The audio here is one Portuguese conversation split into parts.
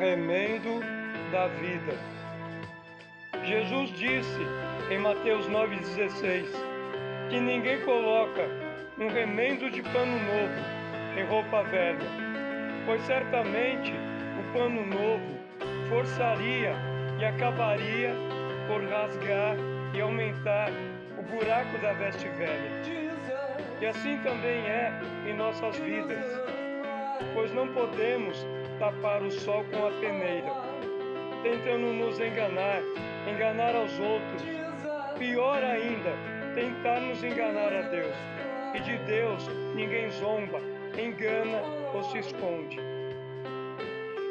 remendo da vida. Jesus disse em Mateus 9,16 que ninguém coloca um remendo de pano novo em roupa velha, pois certamente o pano novo forçaria e acabaria por rasgar e aumentar o buraco da veste velha. E assim também é em nossas vidas, pois não podemos tapar o sol com a peneira, tentando nos enganar, enganar aos outros. Pior ainda, tentar nos enganar a Deus. E de Deus ninguém zomba, engana ou se esconde.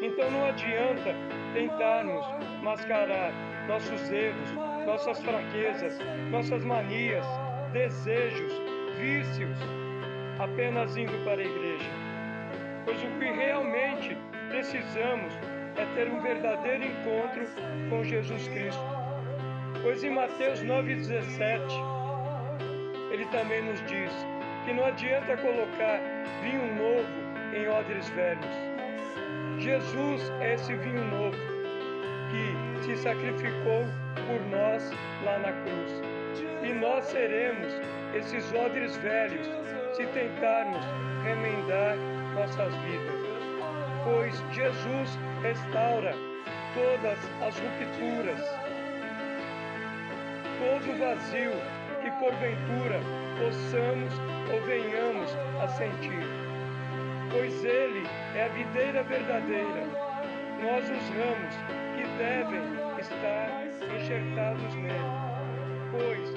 Então não adianta tentarmos mascarar nossos erros, nossas fraquezas, nossas manias, desejos, vícios, apenas indo para a igreja. Pois o que realmente precisamos é ter um verdadeiro encontro com Jesus Cristo. Pois em Mateus 9,17, ele também nos diz que não adianta colocar vinho novo em odres velhos. Jesus é esse vinho novo que se sacrificou por nós lá na cruz. E nós seremos esses odres velhos se tentarmos remendar nossas vidas pois Jesus restaura todas as rupturas, todo vazio que porventura possamos ou venhamos a sentir. Pois Ele é a videira verdadeira, nós os ramos que devem estar enxertados nele. Pois